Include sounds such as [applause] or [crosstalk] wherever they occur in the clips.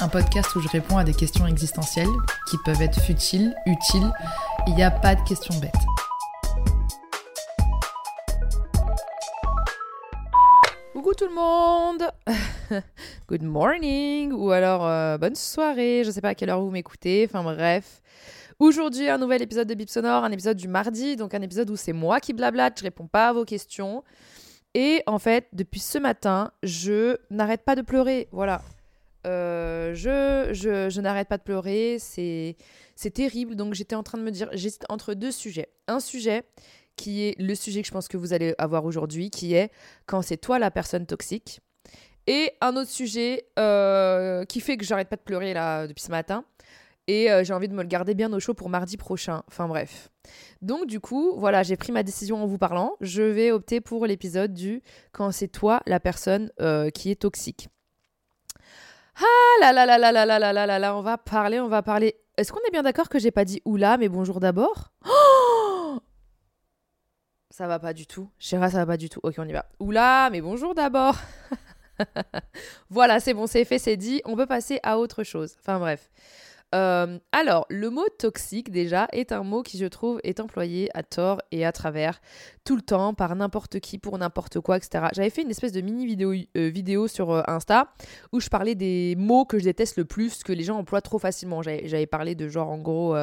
Un podcast où je réponds à des questions existentielles qui peuvent être futiles, utiles. Il n'y a pas de questions bêtes. Coucou tout le monde [laughs] Good morning Ou alors euh, bonne soirée, je sais pas à quelle heure vous m'écoutez, enfin bref. Aujourd'hui, un nouvel épisode de Bip Sonore, un épisode du mardi, donc un épisode où c'est moi qui blablate, je réponds pas à vos questions. Et en fait, depuis ce matin, je n'arrête pas de pleurer. Voilà. Euh, je, je, je n'arrête pas de pleurer. C'est, terrible. Donc j'étais en train de me dire, j'hésite entre deux sujets. Un sujet qui est le sujet que je pense que vous allez avoir aujourd'hui, qui est quand c'est toi la personne toxique. Et un autre sujet euh, qui fait que j'arrête pas de pleurer là depuis ce matin. Et euh, j'ai envie de me le garder bien au chaud pour mardi prochain. Enfin bref. Donc du coup, voilà, j'ai pris ma décision en vous parlant. Je vais opter pour l'épisode du quand c'est toi la personne qui est toxique. Ah là là là là là là là là là là, on va parler, on va parler. Est-ce qu'on est bien d'accord que j'ai pas dit oula, mais bonjour d'abord? Oh [gasps] Ça va pas du tout. Chéra, ça va pas du tout. Ok, on y va. Oula, mais bonjour d'abord. [laughs] voilà, c'est bon, c'est fait, c'est dit. On peut passer à autre chose. Enfin bref. Euh, alors, le mot toxique, déjà, est un mot qui, je trouve, est employé à tort et à travers tout le temps par n'importe qui pour n'importe quoi, etc. J'avais fait une espèce de mini vidéo, euh, vidéo sur euh, Insta où je parlais des mots que je déteste le plus, que les gens emploient trop facilement. J'avais parlé de genre, en gros,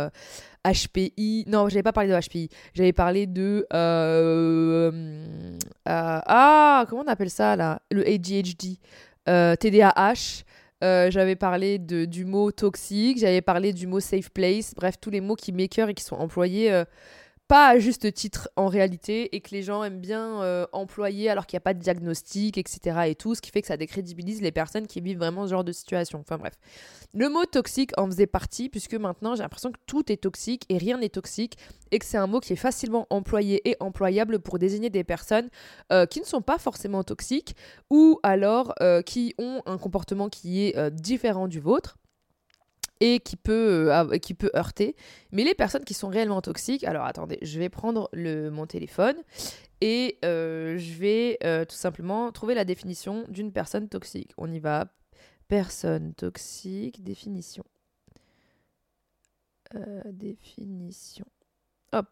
HPI. Non, j'avais pas parlé de HPI. J'avais parlé de. ah, comment on appelle ça là? Le ADHD. TDAH. Euh, j'avais parlé du mot toxique, j'avais parlé du mot safe place, bref, tous les mots qui m'écœurent et qui sont employés euh, pas à juste titre en réalité et que les gens aiment bien euh, employer alors qu'il n'y a pas de diagnostic, etc. et tout, ce qui fait que ça décrédibilise les personnes qui vivent vraiment ce genre de situation. Enfin bref. Le mot toxique en faisait partie puisque maintenant j'ai l'impression que tout est toxique et rien n'est toxique et que c'est un mot qui est facilement employé et employable pour désigner des personnes euh, qui ne sont pas forcément toxiques ou alors euh, qui ont un comportement qui est différent du vôtre et qui peut, euh, qui peut heurter. Mais les personnes qui sont réellement toxiques, alors attendez, je vais prendre mon téléphone et euh, je vais euh, tout simplement trouver la définition d'une personne toxique. On y va. Personne toxique, définition. définition. Hop.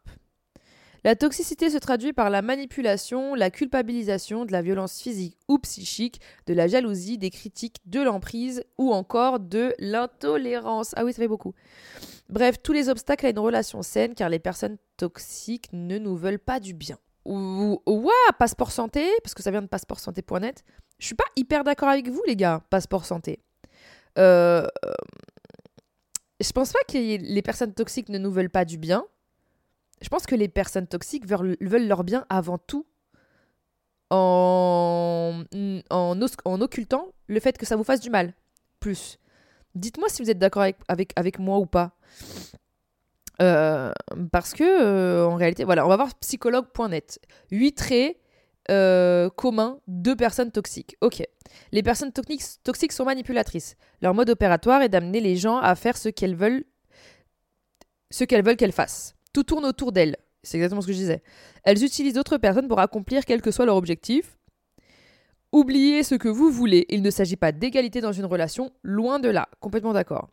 La toxicité se traduit par la manipulation, la culpabilisation, de la violence physique ou psychique, de la jalousie, des critiques, de l'emprise ou encore de l'intolérance. Ah oui, ça fait beaucoup. Bref, tous les obstacles à une relation saine car les personnes toxiques ne nous veulent pas du bien. Ou, ouah, passeport santé, parce que ça vient de passeportsanté.net. Je suis pas hyper d'accord avec vous, les gars, passeport santé. Euh, je pense pas que les personnes toxiques ne nous veulent pas du bien. Je pense que les personnes toxiques veulent, leur bien avant tout en, en, occultant le fait que ça vous fasse du mal. Plus. Dites-moi si vous êtes d'accord avec, avec, avec, moi ou pas. Euh, parce que, euh, en réalité, voilà, on va voir psychologue.net. 8 traits euh, communs de personnes toxiques. Ok. Les personnes toxiques, toxiques sont manipulatrices. Leur mode opératoire est d'amener les gens à faire ce qu'elles veulent ce qu'elles veulent qu'elles fassent. Tout tourne autour d'elles. C'est exactement ce que je disais. Elles utilisent d'autres personnes pour accomplir quel que soit leur objectif. Oubliez ce que vous voulez. Il ne s'agit pas d'égalité dans une relation, loin de là. Complètement d'accord.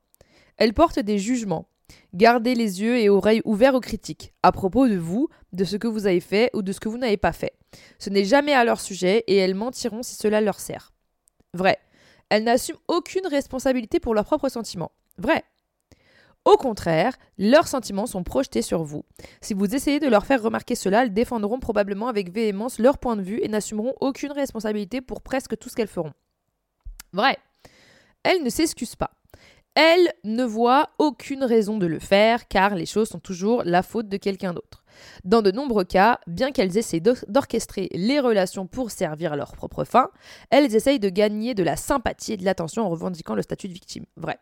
Elles portent des jugements. Gardez les yeux et oreilles ouverts aux critiques, à propos de vous, de ce que vous avez fait ou de ce que vous n'avez pas fait. Ce n'est jamais à leur sujet et elles mentiront si cela leur sert. Vrai. Elles n'assument aucune responsabilité pour leurs propres sentiments. Vrai. Au contraire, leurs sentiments sont projetés sur vous. Si vous essayez de leur faire remarquer cela, elles défendront probablement avec véhémence leur point de vue et n'assumeront aucune responsabilité pour presque tout ce qu'elles feront. Vrai. Elles ne s'excusent pas. Elles ne voient aucune raison de le faire car les choses sont toujours la faute de quelqu'un d'autre. Dans de nombreux cas, bien qu'elles essaient d'orchestrer les relations pour servir à leur propre fin, elles essayent de gagner de la sympathie et de l'attention en revendiquant le statut de victime. Vrai.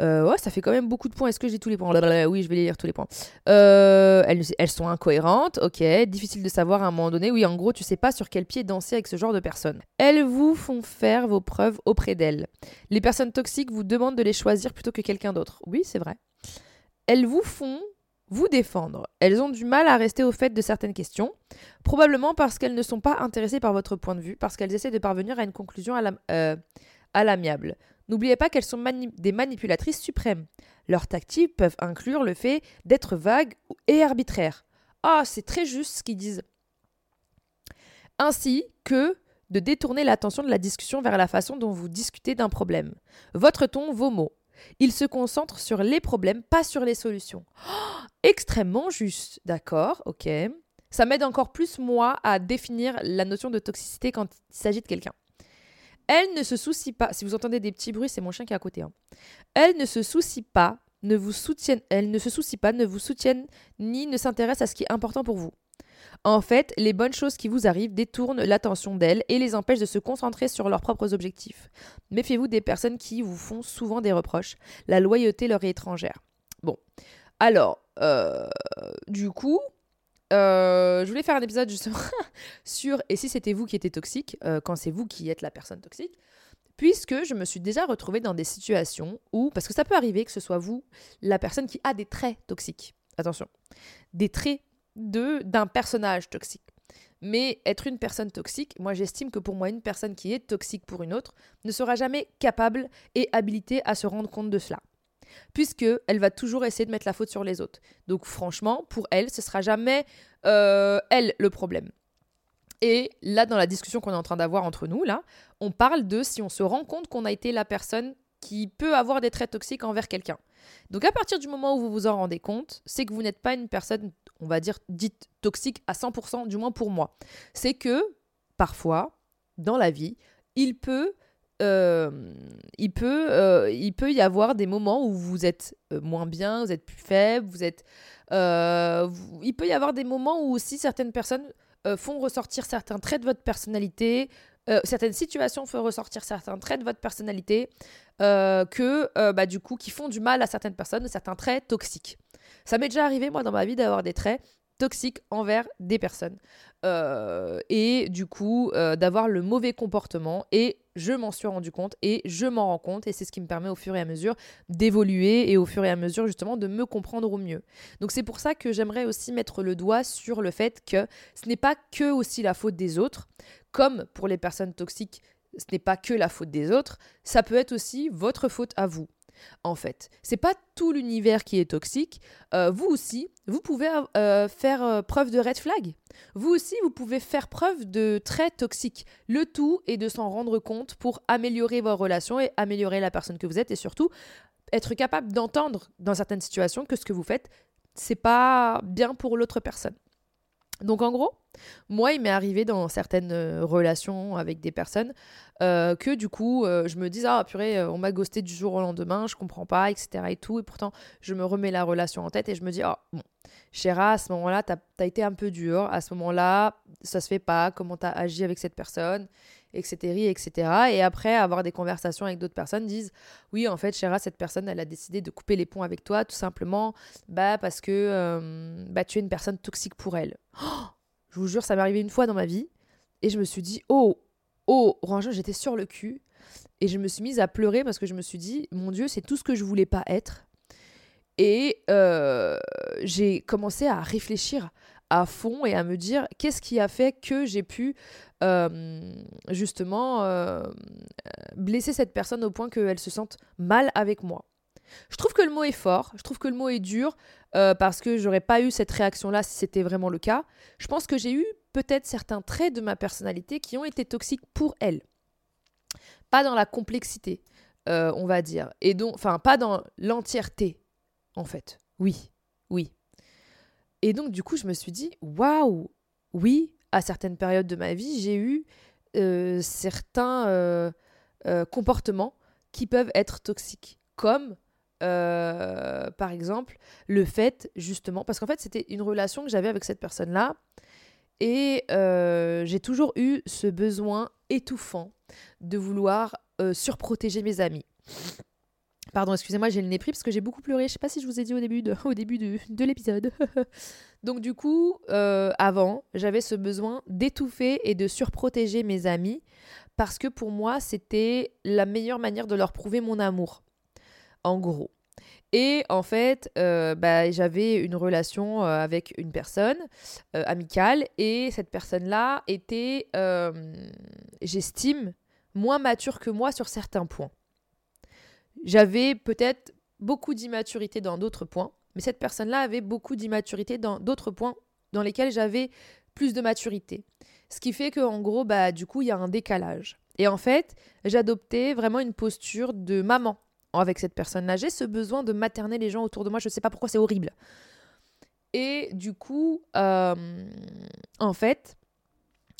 Euh, ouais, ça fait quand même beaucoup de points. Est-ce que j'ai tous les points Oui, je vais lire tous les points. Euh, elles, sont incohérentes, ok. Difficile de savoir à un moment donné. Oui, en gros, tu sais pas sur quel pied danser avec ce genre de personnes. Elles vous font faire vos preuves auprès d'elles. Les personnes toxiques vous demandent de les choisir plutôt que quelqu'un d'autre. Oui, c'est vrai. Elles vous font vous défendre. Elles ont du mal à rester au fait de certaines questions, probablement parce qu'elles ne sont pas intéressées par votre point de vue, parce qu'elles essaient de parvenir à une conclusion à euh, l'amiable. N'oubliez pas qu'elles sont des manipulatrices suprêmes. Leurs tactiques peuvent inclure le fait d'être vagues et arbitraires. Ah, c'est très juste ce qu'ils disent. Ainsi que de détourner l'attention de la discussion vers la façon dont vous discutez d'un problème. Votre ton, vos mots. Ils se concentrent sur les problèmes, pas sur les solutions. Oh, extrêmement juste, d'accord, ok. Ça m'aide encore plus, moi, à définir la notion de toxicité quand il s'agit de quelqu'un. Elle ne se soucie pas. Si vous entendez des petits bruits, c'est mon chien qui est à côté. Hein. Elle ne se soucie pas, ne vous soutienne. Elle ne se soucie pas, ne vous soutienne ni ne s'intéresse à ce qui est important pour vous. En fait, les bonnes choses qui vous arrivent détournent l'attention d'elles et les empêchent de se concentrer sur leurs propres objectifs. Méfiez-vous des personnes qui vous font souvent des reproches. La loyauté leur est étrangère. Bon. Alors, euh, du coup, euh, je voulais faire un épisode justement [laughs] sur et si c'était vous qui étiez toxique, euh, quand c'est vous qui êtes la personne toxique, puisque je me suis déjà retrouvée dans des situations où, parce que ça peut arriver que ce soit vous, la personne qui a des traits toxiques, attention, des traits de d'un personnage toxique. Mais être une personne toxique, moi j'estime que pour moi une personne qui est toxique pour une autre ne sera jamais capable et habilitée à se rendre compte de cela puisque elle va toujours essayer de mettre la faute sur les autres. Donc franchement, pour elle, ce sera jamais euh, elle le problème. Et là, dans la discussion qu'on est en train d'avoir entre nous, là, on parle de si on se rend compte qu'on a été la personne qui peut avoir des traits toxiques envers quelqu'un. Donc à partir du moment où vous vous en rendez compte, c'est que vous n'êtes pas une personne, on va dire, dite toxique à 100%, du moins pour moi. C'est que parfois, dans la vie, il peut euh, il, peut, euh, il peut y avoir des moments où vous êtes euh, moins bien, vous êtes plus faible, vous êtes... il peut y avoir des moments où aussi certaines personnes font ressortir certains traits de votre personnalité, certaines situations font ressortir certains traits de votre personnalité, que bah, du coup, qui font du mal à certaines personnes, certains traits toxiques. Ça m'est déjà arrivé, moi, dans ma vie, d'avoir des traits toxiques envers des personnes. et du coup, d'avoir le mauvais comportement. Et je m'en suis rendu compte et je m'en rends compte. Et c'est ce qui me permet au fur et à mesure d'évoluer et au fur et à mesure justement de me comprendre au mieux. Donc c'est pour ça que j'aimerais aussi mettre le doigt sur le fait que ce n'est pas que aussi la faute des autres, comme pour les personnes toxiques, ce n'est pas que la faute des autres, ça peut être aussi votre faute à vous en fait. C'est pas tout l'univers qui est toxique. Euh, vous aussi, vous pouvez euh, faire euh, preuve de red flag. Vous aussi, vous pouvez faire preuve de traits toxiques. Le tout est de s'en rendre compte pour améliorer vos relations et améliorer la personne que vous êtes et surtout être capable d'entendre dans certaines situations que ce que vous faites, c'est pas bien pour l'autre personne. Donc en gros, moi, il m'est arrivé dans certaines euh, relations avec des personnes euh, que du coup, euh, je me dis ah purée, on m'a ghosté du jour au lendemain, je comprends pas, etc. et tout. Pourtant, je me remets la relation en tête et je me dis oh bon, Chéra, à ce moment-là, t'as as été un peu dur. À ce moment-là, ça se fait pas. Comment t'as agi avec cette personne? Etc., etc. Et après, avoir des conversations avec d'autres personnes disent oui, en fait, Chéra, cette personne, elle a décidé de couper les ponts avec toi, tout simplement bah, parce que euh, bah, tu es une personne toxique pour elle. Oh, je vous jure, ça m'est arrivé une fois dans ma vie. Et je me suis dit oh, oh, Rangin, j'étais sur le cul. Et je me suis mise à pleurer parce que je me suis dit mon Dieu, c'est tout ce que je voulais pas être. Et euh, j'ai commencé à réfléchir à fond et à me dire qu'est-ce qui a fait que j'ai pu euh, justement euh, blesser cette personne au point qu'elle se sente mal avec moi. Je trouve que le mot est fort, je trouve que le mot est dur euh, parce que j'aurais pas eu cette réaction-là si c'était vraiment le cas. Je pense que j'ai eu peut-être certains traits de ma personnalité qui ont été toxiques pour elle. Pas dans la complexité, on va dire. Et donc, enfin, pas dans l'entièreté, en fait. Oui, oui. Et donc, du coup, je me suis dit, waouh, oui, à certaines périodes de ma vie, j'ai eu euh, certains euh, euh, comportements qui peuvent être toxiques, comme par exemple le fait justement, parce qu'en fait c'était une relation que j'avais avec cette personne-là, et j'ai toujours eu ce besoin étouffant de vouloir surprotéger mes amis. Pardon, excusez-moi, j'ai le nez pris parce que j'ai beaucoup pleuré. Je sais pas si je vous ai dit au début de, [laughs] au début de, de l'épisode. [laughs] Donc du coup, euh, avant, j'avais ce besoin d'étouffer et de surprotéger mes amis parce que pour moi, c'était la meilleure manière de leur prouver mon amour. En gros. Et en fait, euh, bah, j'avais une relation euh, avec une personne amicale et cette personne-là était, j'estime, moins mature que moi sur certains points. J'avais peut-être beaucoup d'immaturité dans d'autres points, mais cette personne-là avait beaucoup d'immaturité dans d'autres points dans lesquels j'avais plus de maturité. Ce qui fait qu'en gros, bah, du coup, il y a un décalage. Et en fait, j'adoptais vraiment une posture de maman avec cette personne-là. J'ai ce besoin de materner les gens autour de moi. Je ne sais pas pourquoi, c'est horrible. Et du coup, euh, en fait,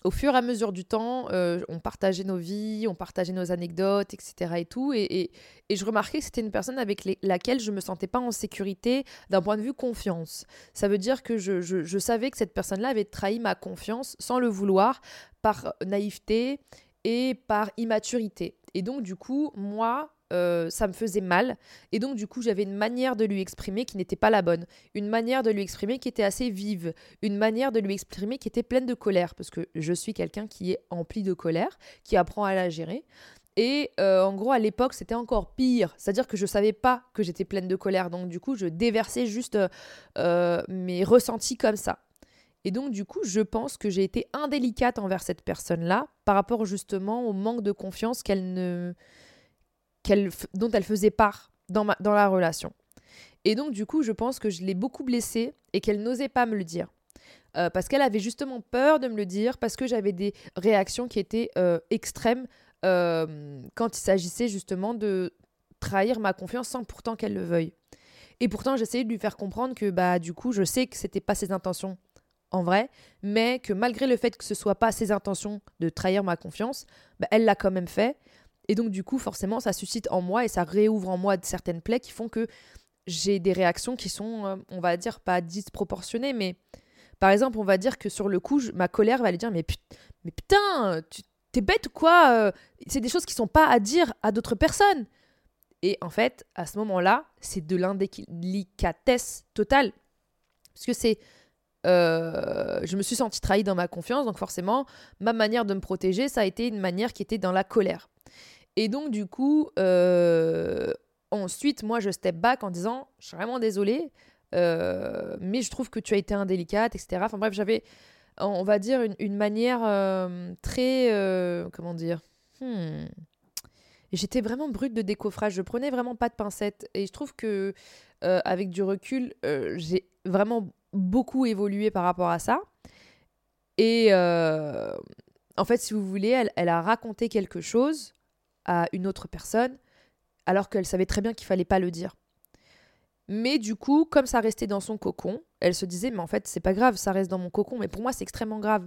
au fur et à mesure du temps, euh, on partageait nos vies, on partageait nos anecdotes, etc. et tout. Et, je remarquais que c'était une personne avec laquelle je me sentais pas en sécurité d'un point de vue confiance. Ça veut dire que je, savais que cette personne-là avait trahi ma confiance sans le vouloir, par naïveté et par immaturité. Et donc, du coup, moi, euh, ça me faisait mal. Et donc, du coup, j'avais une manière de lui exprimer qui n'était pas la bonne. Une manière de lui exprimer qui était assez vive. Une manière de lui exprimer qui était pleine de colère. Parce que je suis quelqu'un qui est empli de colère, qui apprend à la gérer. Et euh, en gros, à l'époque, c'était encore pire. C'est-à-dire que je savais pas que j'étais pleine de colère. Donc, du coup, je déversais juste euh, mes ressentis comme ça. Et donc, du coup, je pense que j'ai été indélicate envers cette personne-là par rapport justement au manque de confiance qu'elle ne dont elle faisait part dans, ma, la relation. Et donc, du coup, je pense que je l'ai beaucoup blessée et qu'elle n'osait pas me le dire. Euh, parce qu'elle avait justement peur de me le dire, parce que j'avais des réactions qui étaient euh, extrêmes euh, quand il s'agissait justement de trahir ma confiance sans pourtant qu'elle le veuille. Et pourtant, j'essayais de lui faire comprendre que bah du coup, je sais que c'était pas ses intentions en vrai, mais que malgré le fait que ce soit pas ses intentions de trahir ma confiance, bah, elle l'a quand même fait et donc, du coup, forcément, ça suscite en moi et ça réouvre en moi certaines plaies qui font que j'ai des réactions qui sont, euh, on va dire, pas disproportionnées, mais par exemple, on va dire que sur le coup, ma colère va aller dire Mais, mais putain, tu t'es bête ou quoi euh, C'est des choses qui sont pas à dire à d'autres personnes. Et en fait, à ce moment-là, c'est de l'indélicatesse totale. Parce que c'est. Euh, je me suis sentie trahie dans ma confiance, donc forcément, ma manière de me protéger, ça a été une manière qui était dans la colère. Et donc, du coup, euh, ensuite, moi, je step back en disant Je suis vraiment désolée, euh, mais je trouve que tu as été indélicate, etc. Enfin, bref, j'avais, on va dire, une, manière euh, très. comment dire hmm. J'étais vraiment brute de décoffrage. Je prenais vraiment pas de pincettes. Et je trouve que, avec du recul, j'ai vraiment beaucoup évolué par rapport à ça. Et en fait, si vous voulez, elle, elle a raconté quelque chose à une autre personne, alors qu'elle savait très bien qu'il fallait pas le dire. Mais du coup, comme ça restait dans son cocon, elle se disait, mais en fait, c'est pas grave, ça reste dans mon cocon. Mais pour moi, c'est extrêmement grave.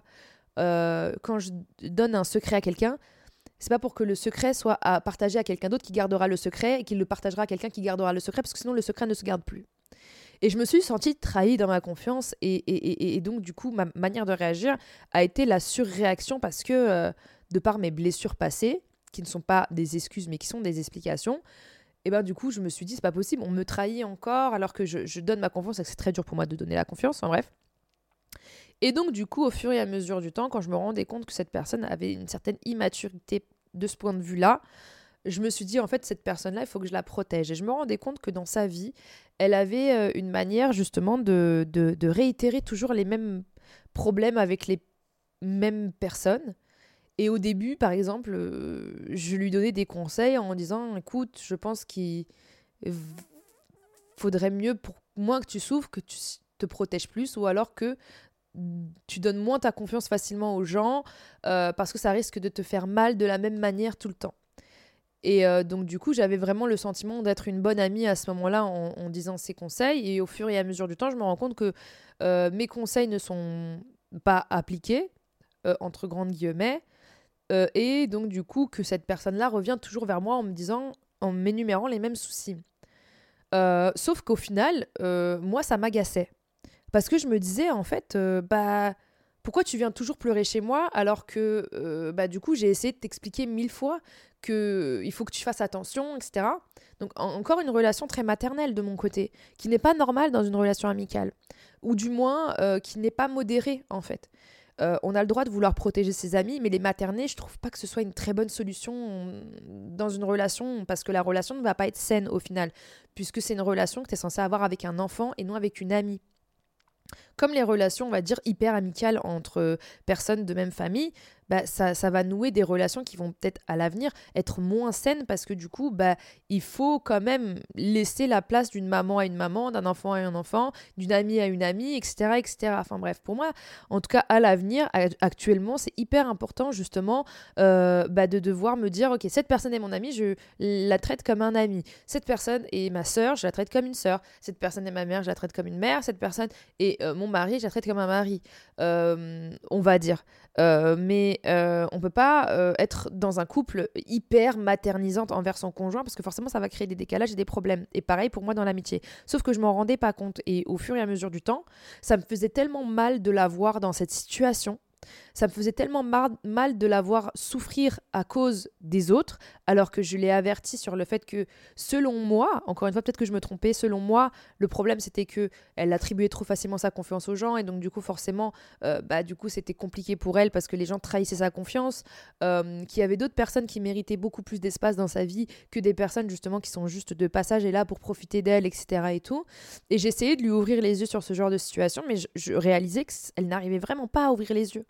Euh, quand je donne un secret à quelqu'un, c'est pas pour que le secret soit à partager à quelqu'un d'autre qui gardera le secret et qui le partagera à quelqu'un qui gardera le secret, parce que sinon le secret ne se garde plus. Et je me suis sentie trahie dans ma confiance, et, et, donc du coup, ma manière de réagir a été la surréaction parce que, euh, de par mes blessures passées, qui ne sont pas des excuses mais qui sont des explications, et ben du coup je me suis dit c'est pas possible, on me trahit encore alors que je, donne ma confiance et que c'est très dur pour moi de donner la confiance, en bref. Et donc du coup au fur et à mesure du temps, quand je me rendais compte que cette personne avait une certaine immaturité de ce point de vue-là, je me suis dit en fait cette personne-là il faut que je la protège. Et je me rendais compte que dans sa vie, elle avait euh, une manière justement de, réitérer toujours les mêmes problèmes avec les mêmes personnes et au début, par exemple, euh, je lui donnais des conseils en disant écoute, je pense qu'il faudrait mieux pour moins que tu souffres, que tu te protèges plus, ou alors que tu donnes moins ta confiance facilement aux gens, euh, parce que ça risque de te faire mal de la même manière tout le temps. Et euh, donc du coup, j'avais vraiment le sentiment d'être une bonne amie à ce moment-là en, en, disant ces conseils. Et au fur et à mesure du temps, je me rends compte que mes conseils ne sont pas appliqués, entre grandes guillemets, euh, et donc du coup que cette personne-là revient toujours vers moi en me disant, en m'énumérant les mêmes soucis. Euh, sauf qu'au final, euh, moi, ça m'agaçait. Parce que je me disais, en fait, bah, pourquoi tu viens toujours pleurer chez moi alors que bah, du coup j'ai essayé de t'expliquer mille fois que il faut que tu fasses attention, etc. Donc encore une relation très maternelle de mon côté, qui n'est pas normale dans une relation amicale, ou du moins qui n'est pas modérée en fait. Euh, on a le droit de vouloir protéger ses amis, mais les materner, je trouve pas que ce soit une très bonne solution dans une relation, parce que la relation ne va pas être saine au final, puisque c'est une relation que tu es censé avoir avec un enfant et non avec une amie. Comme les relations, on va dire, hyper amicales entre personnes de même famille, bah, ça, ça, va nouer des relations qui vont peut-être à l'avenir être moins saines parce que du coup, bah, il faut quand même laisser la place d'une maman à une maman, d'un enfant à un enfant, d'une amie à une amie, etc., etc. Enfin bref, pour moi, en tout cas à l'avenir, actuellement, c'est hyper important justement euh, bah, de devoir me dire, ok, cette personne est mon amie, je la traite comme un ami. Cette personne est ma sœur, je la traite comme une sœur. Cette personne est ma mère, je la traite comme une mère. Cette personne est euh, mon mari, je la traite comme un mari. Euh, on va dire. mais euh, on peut pas euh, être dans un couple hyper maternisante envers son conjoint parce que forcément ça va créer des décalages et des problèmes. Et pareil pour moi dans l'amitié. Sauf que je m'en rendais pas compte et au fur et à mesure du temps, ça me faisait tellement mal de la voir dans cette situation ça me faisait tellement mal de la voir souffrir à cause des autres, alors que je l'ai averti sur le fait que, selon moi, encore une fois, peut-être que je me trompais, selon moi, le problème c'était que elle attribuait trop facilement sa confiance aux gens, et donc du coup, forcément, euh, bah, du coup, c'était compliqué pour elle parce que les gens trahissaient sa confiance, euh, qu'il y avait d'autres personnes qui méritaient beaucoup plus d'espace dans sa vie que des personnes justement qui sont juste de passage et là pour profiter d'elle, etc. et tout. Et j'essayais de lui ouvrir les yeux sur ce genre de situation, mais je réalisais qu'elle n'arrivait vraiment pas à ouvrir les yeux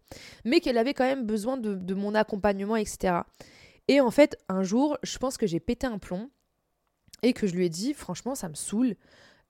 mais qu'elle avait quand même besoin de, mon accompagnement, etc. Et en fait, un jour, je pense que j'ai pété un plomb et que je lui ai dit, franchement, ça me saoule.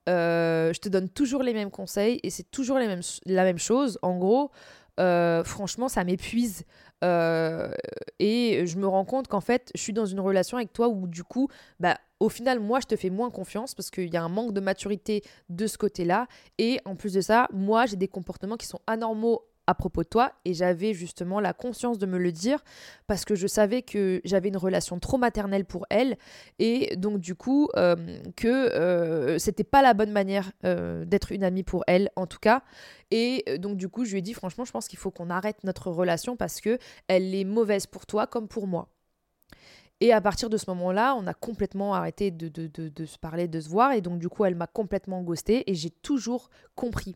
Euh, je te donne toujours les mêmes conseils et c'est toujours les mêmes, la même chose. En gros, euh, franchement, ça m'épuise. Euh, et je me rends compte qu'en fait, je suis dans une relation avec toi où du coup, bah, au final, moi, je te fais moins confiance parce qu'il y a un manque de maturité de ce côté-là. Et en plus de ça, moi, j'ai des comportements qui sont anormaux à propos de toi et j'avais justement la conscience de me le dire parce que je savais que j'avais une relation trop maternelle pour elle et donc du coup euh, que euh, c'était pas la bonne manière euh, d'être une amie pour elle en tout cas et donc du coup je lui ai dit franchement je pense qu'il faut qu'on arrête notre relation parce que elle est mauvaise pour toi comme pour moi et à partir de ce moment-là, on a complètement arrêté de, de, se parler, de se voir. Et donc, du coup, elle m'a complètement ghosté. Et j'ai toujours compris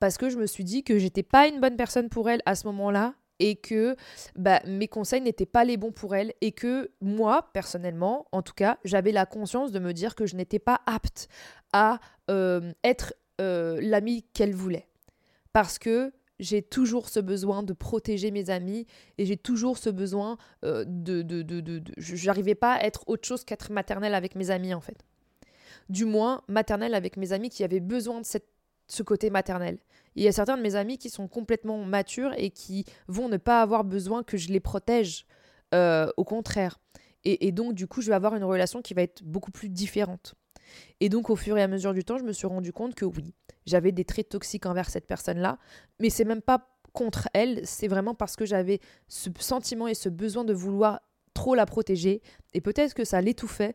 parce que je me suis dit que j'étais pas une bonne personne pour elle à ce moment-là et que bah, mes conseils n'étaient pas les bons pour elle et que moi, personnellement, en tout cas, j'avais la conscience de me dire que je n'étais pas apte à euh, être euh, l'amie qu'elle voulait. Parce que j'ai toujours ce besoin de protéger mes amis et j'ai toujours ce besoin euh, de... de, de, de, J'arrivais pas à être autre chose qu'être maternelle avec mes amis, en fait. Du moins, maternelle avec mes amis qui avaient besoin de cette ce côté maternel. Il y a certains de mes amis qui sont complètement matures et qui vont ne pas avoir besoin que je les protège, euh, au contraire. Et, donc, du coup, je vais avoir une relation qui va être beaucoup plus différente. Et donc, au fur et à mesure du temps, je me suis rendu compte que oui, j'avais des traits toxiques envers cette personne-là, mais c'est même pas contre elle, c'est vraiment parce que j'avais ce sentiment et ce besoin de vouloir trop la protéger, et peut-être que ça l'étouffait,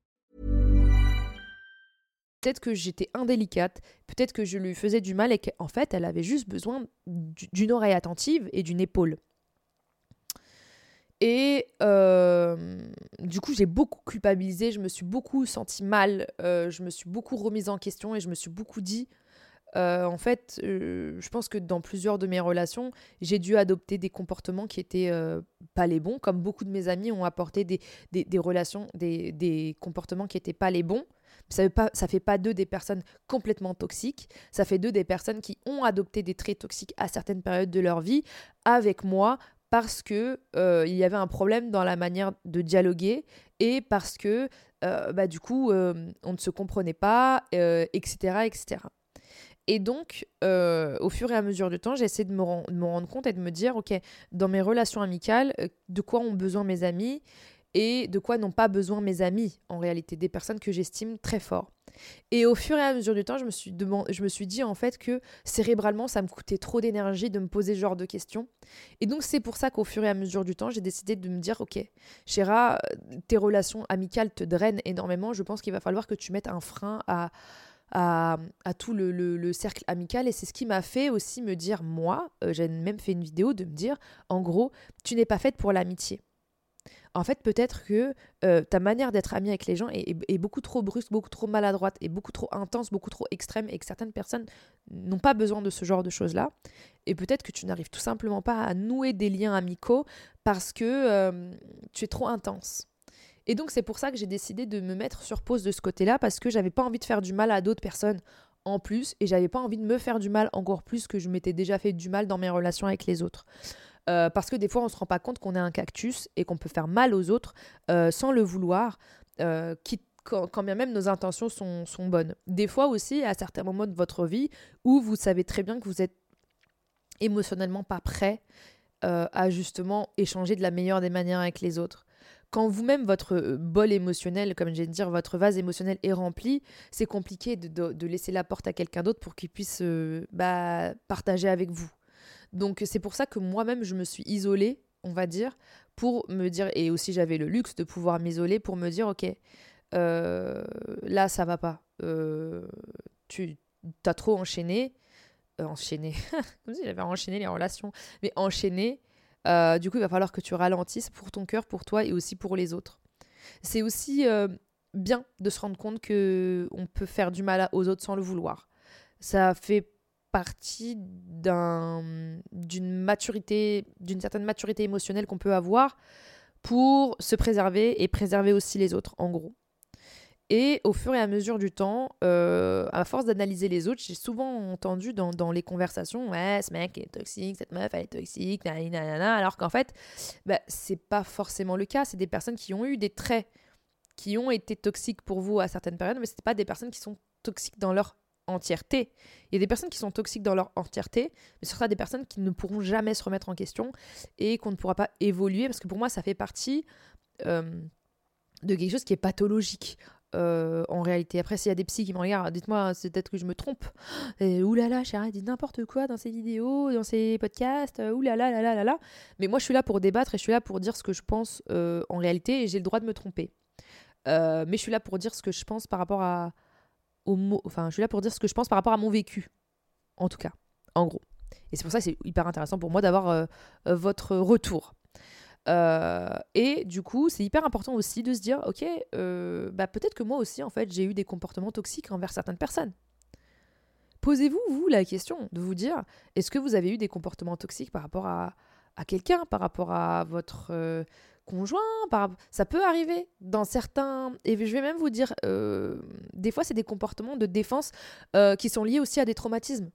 Peut-être que j'étais indélicate, peut-être que je lui faisais du mal et qu'en fait, elle avait juste besoin d'une oreille attentive et d'une épaule. Et euh, du coup, j'ai beaucoup culpabilisé, je me suis beaucoup senti mal, euh, je me suis beaucoup remise en question et je me suis beaucoup dit, euh, en fait, je pense que dans plusieurs de mes relations, j'ai dû adopter des comportements qui étaient pas les bons, comme beaucoup de mes amis ont apporté des, relations, des, des comportements qui étaient pas les bons. Ça ne fait pas d'eux des personnes complètement toxiques, ça fait d'eux des personnes qui ont adopté des traits toxiques à certaines périodes de leur vie avec moi parce que euh, il y avait un problème dans la manière de dialoguer et parce que euh, bah, du coup euh, on ne se comprenait pas, etc., etc. Et donc, au fur et à mesure du temps, j'ai essayé de me, de me rendre compte et de me dire, ok, dans mes relations amicales, de quoi ont besoin mes amis et de quoi n'ont pas besoin mes amis, en réalité, des personnes que j'estime très fort. Et au fur et à mesure du temps, je me suis, je me suis dit en fait que cérébralement, ça me coûtait trop d'énergie de me poser ce genre de questions. Et donc, c'est pour ça qu'au fur et à mesure du temps, j'ai décidé de me dire, ok, Chéra, euh, tes relations amicales te drainent énormément. Je pense qu'il va falloir que tu mettes un frein à, à, tout le, le- le cercle amical. Et c'est ce qui m'a fait aussi me dire, moi, euh, j'ai même fait une vidéo de me dire, en gros, tu n'es pas faite pour l'amitié. En fait, peut-être que euh, ta manière d'être amie avec les gens est, est- est beaucoup trop brusque, beaucoup trop maladroite, et beaucoup trop intense, beaucoup trop extrême, et que certaines personnes n'ont pas besoin de ce genre de choses-là. Et peut-être que tu n'arrives tout simplement pas à nouer des liens amicaux parce que euh, tu es trop intense. Et donc c'est pour ça que j'ai décidé de me mettre sur pause de ce côté-là parce que j'avais pas envie de faire du mal à d'autres personnes en plus et j'avais pas envie de me faire du mal encore plus que je m'étais déjà fait du mal dans mes relations avec les autres. Euh, parce que des fois on se rend pas compte qu'on est un cactus et qu'on peut faire mal aux autres euh, sans le vouloir, euh, quand, bien même nos intentions sont, bonnes. Des fois aussi, à certains moments de votre vie, où vous savez très bien que vous êtes émotionnellement pas prêt à justement échanger de la meilleure des manières avec les autres. Quand vous-même, votre bol émotionnel, comme viens de dire, votre vase émotionnel est rempli, c'est compliqué de, laisser la porte à quelqu'un d'autre pour qu'il puisse bah, partager avec vous. Donc c'est pour ça que moi-même, je me suis isolée, on va dire, pour me dire, et aussi j'avais le luxe de pouvoir m'isoler pour me dire, ok, euh, là, ça va pas. Euh, tu as trop enchaîné. Euh, enchaîné. [laughs] Comme si j'avais enchaîné les relations. Mais enchaîné. du coup, il va falloir que tu ralentisses pour ton cœur, pour toi et aussi pour les autres. C'est aussi bien de se rendre compte que on peut faire du mal aux autres sans le vouloir. Ça fait partie d'un d'une maturité, d'une certaine maturité émotionnelle qu'on peut avoir pour se préserver et préserver aussi les autres, en gros. Et au fur et à mesure du temps, euh, à force d'analyser les autres, j'ai souvent entendu dans, les conversations Ouais, ce mec est toxique, cette meuf elle est toxique, nanana, alors qu'en fait, bah, c'est pas forcément le cas. C'est des personnes qui ont eu des traits qui ont été toxiques pour vous à certaines périodes, mais c'est pas des personnes qui sont toxiques dans leur entièreté. Il y a des personnes qui sont toxiques dans leur entièreté, mais ce sera des personnes qui ne pourront jamais se remettre en question et qu'on ne pourra pas évoluer, parce que pour moi, ça fait partie euh, de quelque chose qui est pathologique. euh, en réalité, après, s'il y a des psys qui me regardent, dites-moi, c'est peut-être que je me trompe. Oulala, chérie, elle dit n'importe quoi dans ses vidéos, dans ses podcasts, oulala, là, là, là, là. Mais moi, je suis là pour débattre et je suis là pour dire ce que je pense euh, en réalité et j'ai le droit de me tromper. Mais je suis là pour dire ce que je pense par rapport à enfin, je suis là pour dire ce que je pense par rapport à mon vécu, en tout cas, en gros. Et c'est pour ça que c'est hyper intéressant pour moi d'avoir euh, euh, votre retour. Euh, et du coup, c'est hyper important aussi de se dire, ok, bah, peut-être que moi aussi, en fait, j'ai eu des comportements toxiques envers certaines personnes. Posez-vous, vous, la question de vous dire, est-ce que vous avez eu des comportements toxiques par rapport à, quelqu'un, par rapport à votre conjoint par... Ça peut arriver dans certains... Et je vais même vous dire, euh, des fois, c'est des comportements de défense euh, qui sont liés aussi à des traumatismes.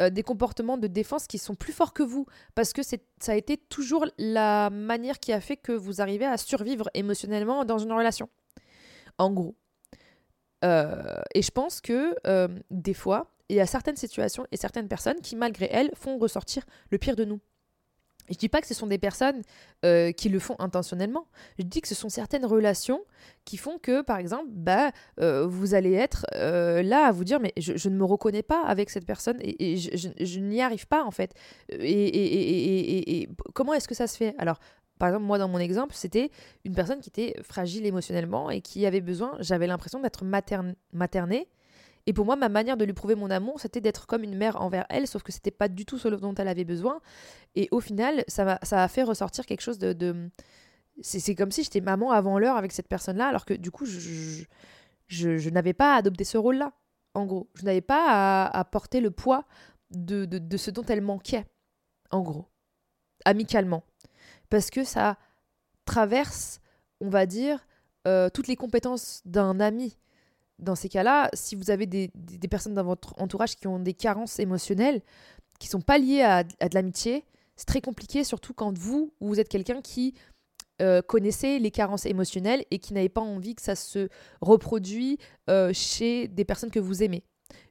Euh, des comportements de défense qui sont plus forts que vous, parce que c'est, ça a été toujours la manière qui a fait que vous arrivez à survivre émotionnellement dans une relation. En gros. Et je pense que des fois, il y a certaines situations et certaines personnes qui, malgré elles, font ressortir le pire de nous. Je dis pas que ce sont des personnes euh, qui le font intentionnellement. Je dis que ce sont certaines relations qui font que, par exemple, bah, euh, vous allez être euh, là à vous dire mais je, ne me reconnais pas avec cette personne et, je, n'y arrive pas en fait. Et, comment est-ce que ça se fait? Alors, par exemple, moi dans mon exemple, c'était une personne qui était fragile émotionnellement et qui avait besoin, j'avais l'impression d'être maternée. Et pour moi, ma manière de lui prouver mon amour, c'était d'être comme une mère envers elle, sauf que c'était pas du tout ce dont elle avait besoin. Et au final, ça m'a ça a fait ressortir quelque chose de. de- C'est comme si j'étais maman avant l'heure avec cette personne-là, alors que du coup, je, je, n'avais pas à adopter ce rôle-là, en gros. Je n'avais pas à, à porter le poids de, de, de ce dont elle manquait, en gros, amicalement. Parce que ça traverse, on va dire, euh, toutes les compétences d'un ami. Dans ces cas-là, si vous avez des, personnes dans votre entourage qui ont des carences émotionnelles, qui sont pas liées à, de l'amitié, c'est très compliqué, surtout quand vous, vous êtes quelqu'un qui euh, connaissez les carences émotionnelles et qui n'avez pas envie que ça se reproduise euh, chez des personnes que vous aimez.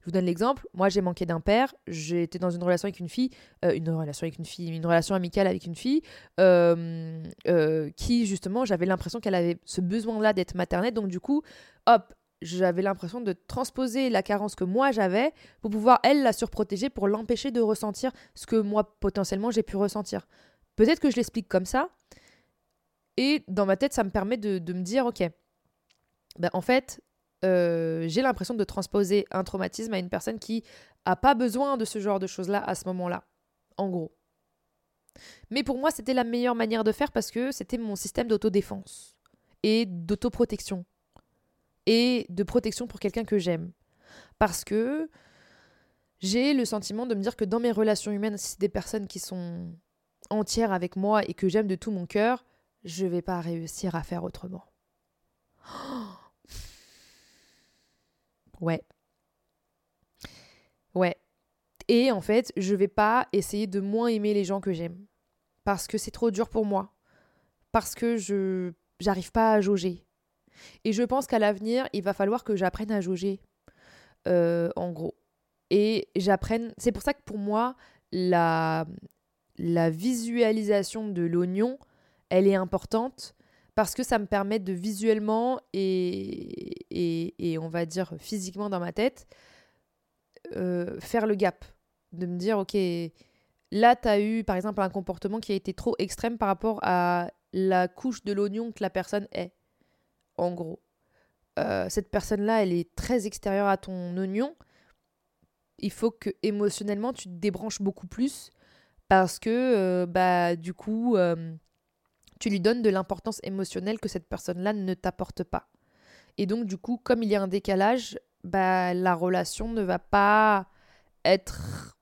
Je vous donne l'exemple. Moi, j'ai manqué d'un père. J'étais dans une relation avec une fille, euh, une relation avec une fille, une relation amicale avec une fille, euh, qui justement, j'avais l'impression qu'elle avait ce besoin-là d'être maternelle. Donc du coup, hop, j'avais l'impression de transposer la carence que moi j'avais pour pouvoir elle la surprotéger, pour l'empêcher de ressentir ce que moi potentiellement j'ai pu ressentir. Peut-être que je l'explique comme ça. Et dans ma tête, ça me permet de, me dire, ok, ben, en fait, euh, j'ai l'impression de transposer un traumatisme à une personne qui a pas besoin de ce genre de choses-là à ce moment-là, en gros. Mais pour moi, c'était la meilleure manière de faire parce que c'était mon système d'autodéfense et d'autoprotection et de protection pour quelqu'un que j'aime. Parce que j'ai le sentiment de me dire que dans mes relations humaines, si c'est des personnes qui sont entières avec moi et que j'aime de tout mon cœur, je vais pas réussir à faire autrement. [gasps] Ouais. Ouais. Et en fait, je vais pas essayer de moins aimer les gens que j'aime. Parce que c'est trop dur pour moi. Parce que je j'arrive pas à jauger. Et je pense qu'à l'avenir, il va falloir que j'apprenne à jauger. Euh, en gros. Et j'apprenne. C'est pour ça que pour moi, la, la visualisation de l'oignon, elle est importante parce que ça me permet de visuellement et, et, on va dire physiquement dans ma tête euh, faire le gap. De me dire, ok, là, tu as eu par exemple un comportement qui a été trop extrême par rapport à la couche de l'oignon que la personne est. En gros. Euh, cette personne-là, elle est très extérieure à ton oignon. Il faut que émotionnellement, tu te débranches beaucoup plus parce que, euh, bah, du coup, tu lui donnes de l'importance émotionnelle que cette personne-là ne t'apporte pas. Et donc, du coup, comme il y a un décalage, bah, la relation ne va pas être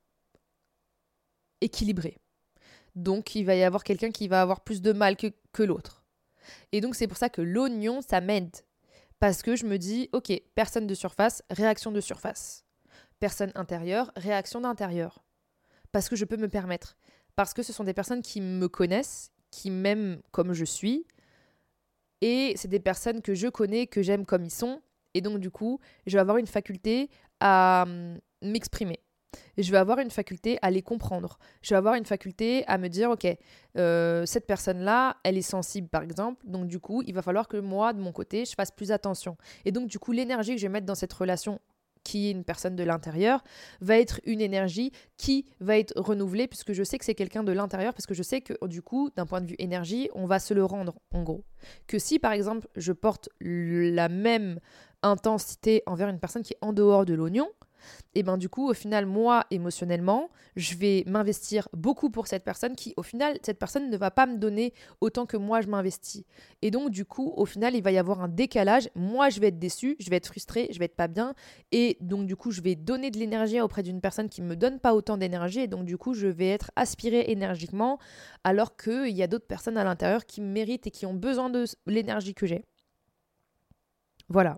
équilibrée. Donc, il va y avoir quelqu'un qui va avoir plus de mal que l'autre. Et donc, c'est pour ça que l'oignon, ça m'aide. Parce que je me dis, ok, personne de surface, réaction de surface. Personne intérieure, réaction d'intérieur. Parce que je peux me permettre. Parce que ce sont des personnes qui me connaissent, qui m'aiment comme je suis. Et c'est des personnes que je connais, que j'aime comme ils sont. Et donc, du coup, je vais avoir une faculté à hum, Je vais avoir une faculté à les comprendre. Je vais avoir une faculté à me dire, ok, euh, cette personne-là, elle est sensible, par exemple. Donc, du coup, il va falloir que moi, de mon côté, je fasse plus attention. Et donc, du coup, l'énergie que je vais mettre dans cette relation qui est une personne de l'intérieur, va être une énergie qui va être renouvelée puisque je sais que c'est quelqu'un de l'intérieur, parce que je sais que du coup, d'un point de vue énergie, on va se le rendre en gros. Que si par exemple je porte la même intensité envers une personne qui est en dehors de l'oignon, et ben du coup au final moi émotionnellement je vais m'investir beaucoup pour cette personne qui au final cette personne ne va pas me donner autant que moi je m'investis. Et donc du coup au final il va y avoir un décalage. Moi je vais être déçue je vais être frustrée je vais être pas bien. Et donc du coup je vais donner de l'énergie auprès d'une personne qui me donne pas autant d'énergie. Et donc du coup je vais être aspirée énergiquement alors qu'il y a d'autres personnes à l'intérieur qui méritent et qui ont besoin de l'énergie que j'ai. Voilà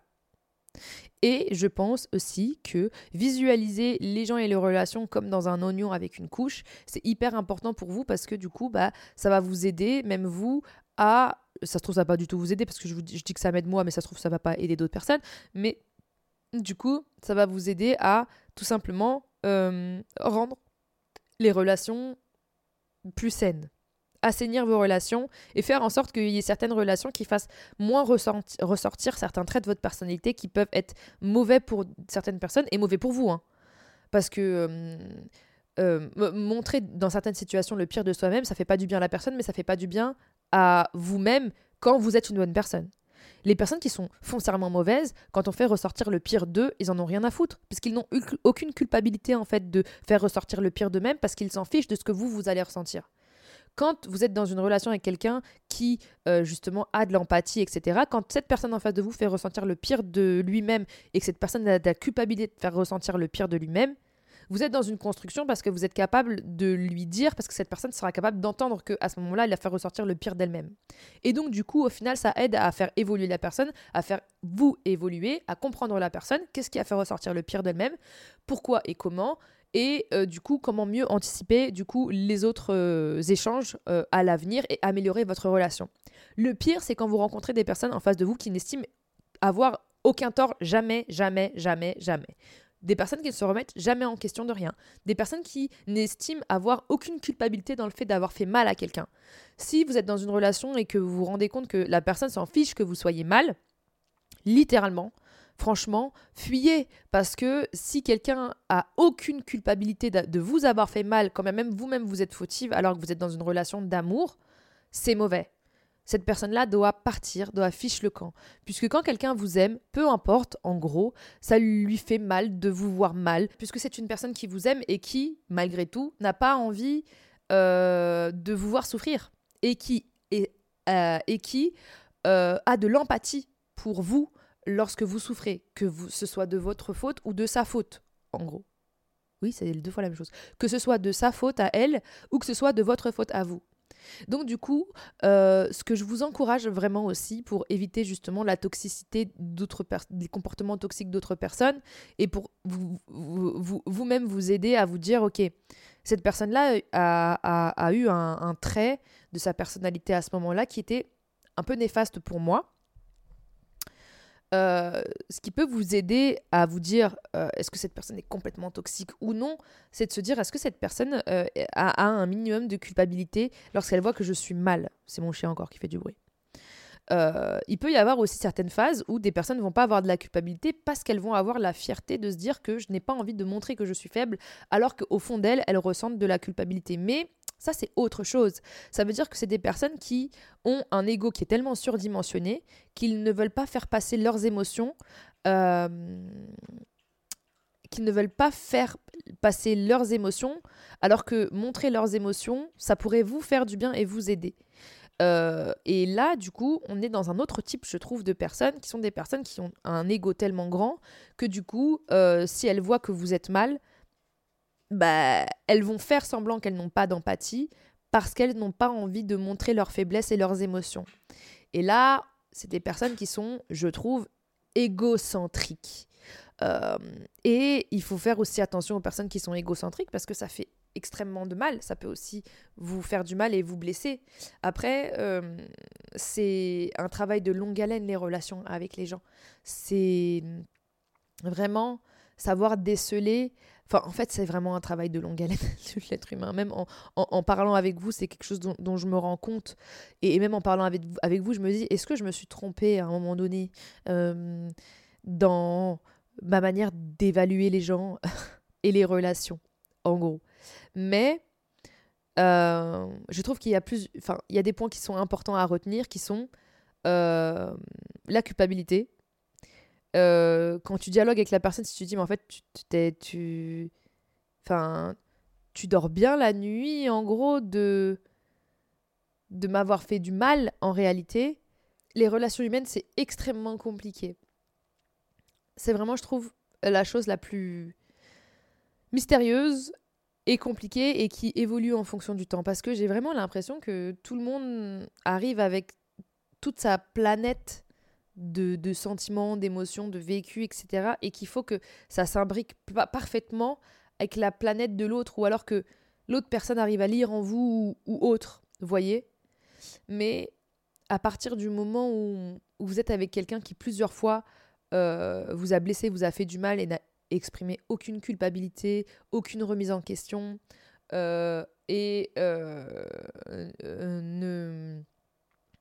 et je pense aussi que visualiser les gens et les relations comme dans un oignon avec une couche, c'est hyper important pour vous parce que du coup, bah, ça va vous aider, même vous, à... Ça se trouve, ça va pas du tout vous aider parce que je, dis que ça m'aide moi, mais ça se trouve, ça va pas aider d'autres personnes. Mais du coup, ça va vous aider à tout simplement euh, rendre les relations plus saines assainir vos relations et faire en sorte qu'il y ait certaines relations qui fassent moins ressortir certains traits de votre personnalité qui peuvent être mauvais pour certaines personnes et mauvais pour vous. Hein. Parce que montrer dans certaines situations le pire de soi-même, ça fait pas du bien à la personne, mais ça fait pas du bien à vous-même quand vous êtes une bonne personne. Les personnes qui sont foncièrement mauvaises, quand on fait ressortir le pire d'eux, ils en ont rien à foutre, puisqu'ils n'ont aucune culpabilité en fait de faire ressortir le pire d'eux-mêmes, parce qu'ils s'en fichent de ce que vous, vous allez ressentir quand vous êtes dans une relation avec quelqu'un qui, euh, justement, a de l'empathie, etc., quand cette personne en face de vous fait ressentir le pire de lui-même et que cette personne a de la culpabilité de faire ressentir le pire de lui-même, vous êtes dans une construction parce que vous êtes capable de lui dire, parce que cette personne sera capable d'entendre qu'à ce moment-là, il a fait ressortir le pire d'elle-même. Et donc, du coup, au final, ça aide à faire évoluer la personne, à faire vous évoluer, à comprendre la personne, qu'est-ce qui a fait ressortir le pire d'elle-même, pourquoi et comment, et euh, du coup comment mieux anticiper du coup les autres euh, échanges euh, à l'avenir et améliorer votre relation. Le pire c'est quand vous rencontrez des personnes en face de vous qui n'estiment avoir aucun tort jamais jamais jamais jamais. des personnes qui ne se remettent jamais en question de rien, des personnes qui n'estiment avoir aucune culpabilité dans le fait d'avoir fait mal à quelqu'un. Si vous êtes dans une relation et que vous vous rendez compte que la personne s'en fiche que vous soyez mal, littéralement, franchement, fuyez. Parce que si quelqu'un a aucune culpabilité de vous avoir fait mal, quand même vous-même vous êtes fautive alors que vous êtes dans une relation d'amour, c'est mauvais cette personne-là doit partir, doit afficher le camp. Puisque quand quelqu'un vous aime, peu importe, en gros, ça lui fait mal de vous voir mal, puisque c'est une personne qui vous aime et qui, malgré tout, n'a pas envie euh, de vous voir souffrir et qui, euh, euh, a de l'empathie pour vous lorsque vous souffrez, que vous, ce soit de votre faute ou de sa faute, en gros. Oui, c'est deux fois la même chose. Que ce soit de sa faute à elle ou que ce soit de votre faute à vous. Donc du coup, euh, ce que je vous encourage vraiment aussi pour éviter justement la toxicité d'autres des comportements toxiques d'autres personnes et pour vous, vous-même vous, aider à vous dire, ok, cette personne-là a, eu un trait de sa personnalité à ce moment-là qui était un peu néfaste pour moi. Euh, ce qui peut vous aider à vous dire euh, est-ce que cette personne est complètement toxique ou non, c'est de se dire est-ce que cette personne euh, a, un minimum de culpabilité lorsqu'elle voit que je suis mal? C'est mon chien encore qui fait du bruit. il peut y avoir aussi certaines phases où des personnes ne vont pas avoir de la culpabilité parce qu'elles vont avoir la fierté de se dire que je n'ai pas envie de montrer que je suis faible, alors qu'au fond d'elles, elles ressentent de la culpabilité. Mais ça, c'est autre chose. Ça veut dire que c'est des personnes qui ont un ego qui est tellement surdimensionné qu'ils ne veulent pas faire passer leurs émotions, euh, qu'ils ne veulent pas faire passer leurs émotions, alors que montrer leurs émotions, ça pourrait vous faire du bien et vous aider. Euh, et là, du coup, on est dans un autre type, je trouve, de personnes qui sont des personnes qui ont un ego tellement grand que du coup, euh, si elles voient que vous êtes mal, bah, elles vont faire semblant qu'elles n'ont pas d'empathie parce qu'elles n'ont pas envie de montrer leurs faiblesses et leurs émotions. Et là, c'est des personnes qui sont, je trouve, égocentriques. Euh, et il faut faire aussi attention aux personnes qui sont égocentriques parce que ça fait extrêmement de mal. Ça peut aussi vous faire du mal et vous blesser. Après, euh, c'est un travail de longue haleine, les relations avec les gens. C'est vraiment savoir déceler Enfin, en fait, c'est vraiment un travail de longue haleine [laughs] de l'être humain. Même en, parlant avec vous, c'est quelque chose dont, je me rends compte. Et, même en parlant avec, vous, je me dis, est-ce que je me suis trompée à un moment donné euh, dans ma manière d'évaluer les gens [laughs] et les relations, en gros? Mais euh, je trouve qu'il y a plus, enfin, il y a des points qui sont importants à retenir, qui sont euh, la culpabilité, euh, quand tu dialogues avec la personne, si tu dis, mais en fait, tu, tu, tu, enfin, tu dors bien la nuit, en gros, de, de m'avoir fait du mal, en réalité, les relations humaines, c'est extrêmement compliqué. C'est vraiment, je trouve, la chose la plus mystérieuse et compliquée et qui évolue en fonction du temps. Parce que j'ai vraiment l'impression que tout le monde arrive avec toute sa planète de, sentiments, d'émotions, de vécu, etc. Et qu'il faut que ça s'imbrique parfaitement avec la planète de l'autre, ou alors que l'autre personne arrive à lire en vous ou, autre, vous voyez Mais à partir du moment où, vous êtes avec quelqu'un qui plusieurs fois euh, vous a blessé, vous a fait du mal et n'a exprimé aucune culpabilité, aucune remise en question, euh, et euh, ne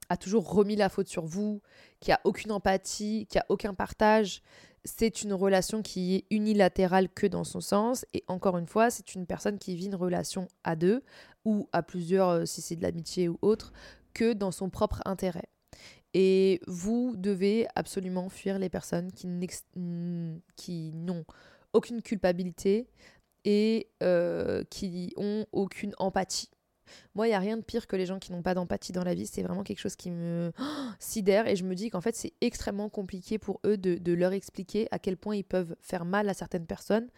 a toujours remis la faute sur vous, qui a aucune empathie, qui a aucun partage, c'est une relation qui est unilatérale que dans son sens. Et encore une fois, c'est une personne qui vit une relation à deux ou à plusieurs, euh, si c'est de l'amitié ou autre, que dans son propre intérêt. Et vous devez absolument fuir les personnes qui n'ont aucune culpabilité et euh, qui ont aucune empathie. Moi, il n'y a rien de pire que les gens qui n'ont pas d'empathie dans la vie. C'est vraiment quelque chose qui me [gasps] sidère et je me dis qu'en fait, c'est extrêmement compliqué pour eux de, leur expliquer à quel point ils peuvent faire mal à certaines personnes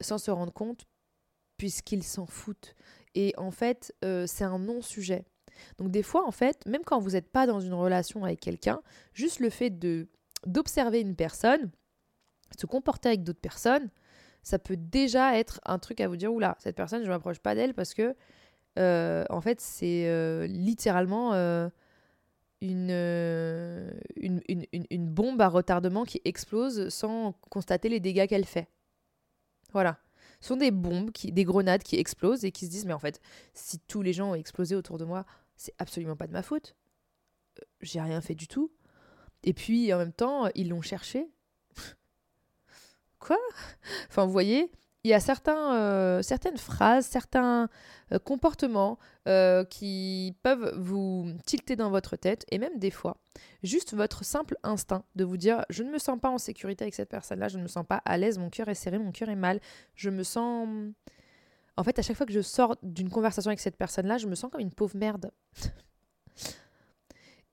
sans se rendre compte puisqu'ils s'en foutent. Et en fait, euh, c'est un non-sujet. Donc des fois, en fait, même quand vous n'êtes pas dans une relation avec quelqu'un, juste le fait de d'observer une personne, se comporter avec d'autres personnes, ça peut déjà être un truc à vous dire, oula, cette personne, je ne m'approche pas d'elle parce que euh, en fait, c'est euh, littéralement euh, une, une, une, une, bombe à retardement qui explose sans constater les dégâts qu'elle fait. Voilà. Ce sont des bombes, des grenades qui explosent et qui se disent, mais en fait, si tous les gens ont explosé autour de moi, c'est absolument pas de ma faute. J'ai rien fait du tout. Et puis, en même temps, ils l'ont cherché. Quoi? Enfin, vous voyez, il y a certains, euh, certaines phrases, certains euh, comportements euh, qui peuvent vous tilter dans votre tête, et même des fois, juste votre simple instinct de vous dire je ne me sens pas en sécurité avec cette personne-là, je ne me sens pas à l'aise, mon cœur est serré, mon cœur est mal, je me sens... En fait, à chaque fois que je sors d'une conversation avec cette personne-là, je me sens comme une pauvre merde.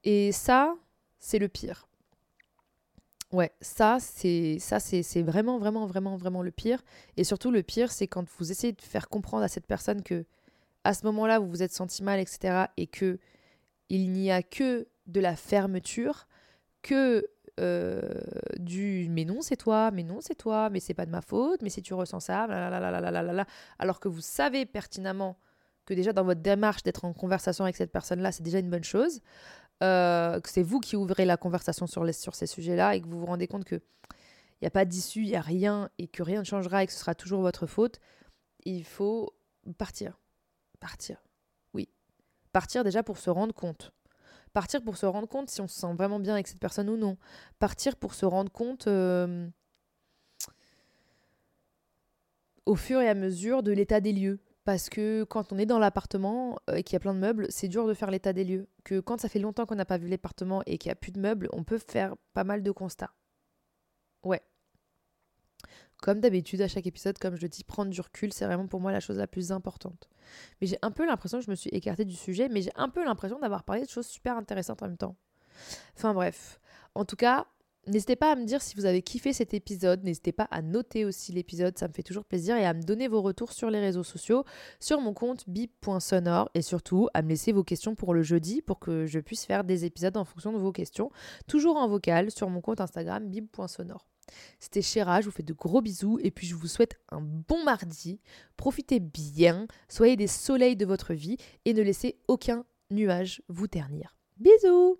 et ça, c'est le pire. Ouais, ça c'est ça c'est vraiment vraiment vraiment vraiment le pire et surtout le pire c'est quand vous essayez de faire comprendre à cette personne que à ce moment-là vous vous êtes senti mal etc et que il n'y a que de la fermeture que euh, du mais non c'est toi mais non c'est toi mais c'est pas de ma faute mais si tu ressens ça alors que vous savez pertinemment que déjà dans votre démarche d'être en conversation avec cette personne-là, c'est déjà une bonne chose. Euh, que c'est vous qui ouvrez la conversation sur, ces sujets-là et que vous vous rendez compte qu'il n'y a pas d'issue, il n'y a rien et que rien ne changera et que ce sera toujours votre faute, il faut partir. Partir. Oui. Partir déjà pour se rendre compte. Partir pour se rendre compte si on se sent vraiment bien avec cette personne ou non. Partir pour se rendre compte euh, au fur et à mesure de l'état des lieux. Parce que quand on est dans l'appartement euh, et qu'il y a plein de meubles, c'est dur de faire l'état des lieux. Que quand ça fait longtemps qu'on n'a pas vu l'appartement et qu'il n'y a plus de meubles, on peut faire pas mal de constats. Ouais. Comme d'habitude, à chaque épisode, comme je le dis, prendre du recul, c'est vraiment pour moi la chose la plus importante. Mais j'ai un peu l'impression que je me suis écartée du sujet, mais j'ai un peu l'impression d'avoir parlé de choses super intéressantes en même temps. Enfin bref. En tout cas, N'hésitez pas à me dire si vous avez kiffé cet épisode, n'hésitez pas à noter aussi l'épisode, ça me fait toujours plaisir, et à me donner vos retours sur les réseaux sociaux, sur mon compte bip.sonore, et surtout à me laisser vos questions pour le jeudi pour que je puisse faire des épisodes en fonction de vos questions, toujours en vocal sur mon compte Instagram bip.sonore. C'était Chéra, je vous fais de gros bisous et puis je vous souhaite un bon mardi. Profitez bien, soyez des soleils de votre vie et ne laissez aucun nuage vous ternir. Bisous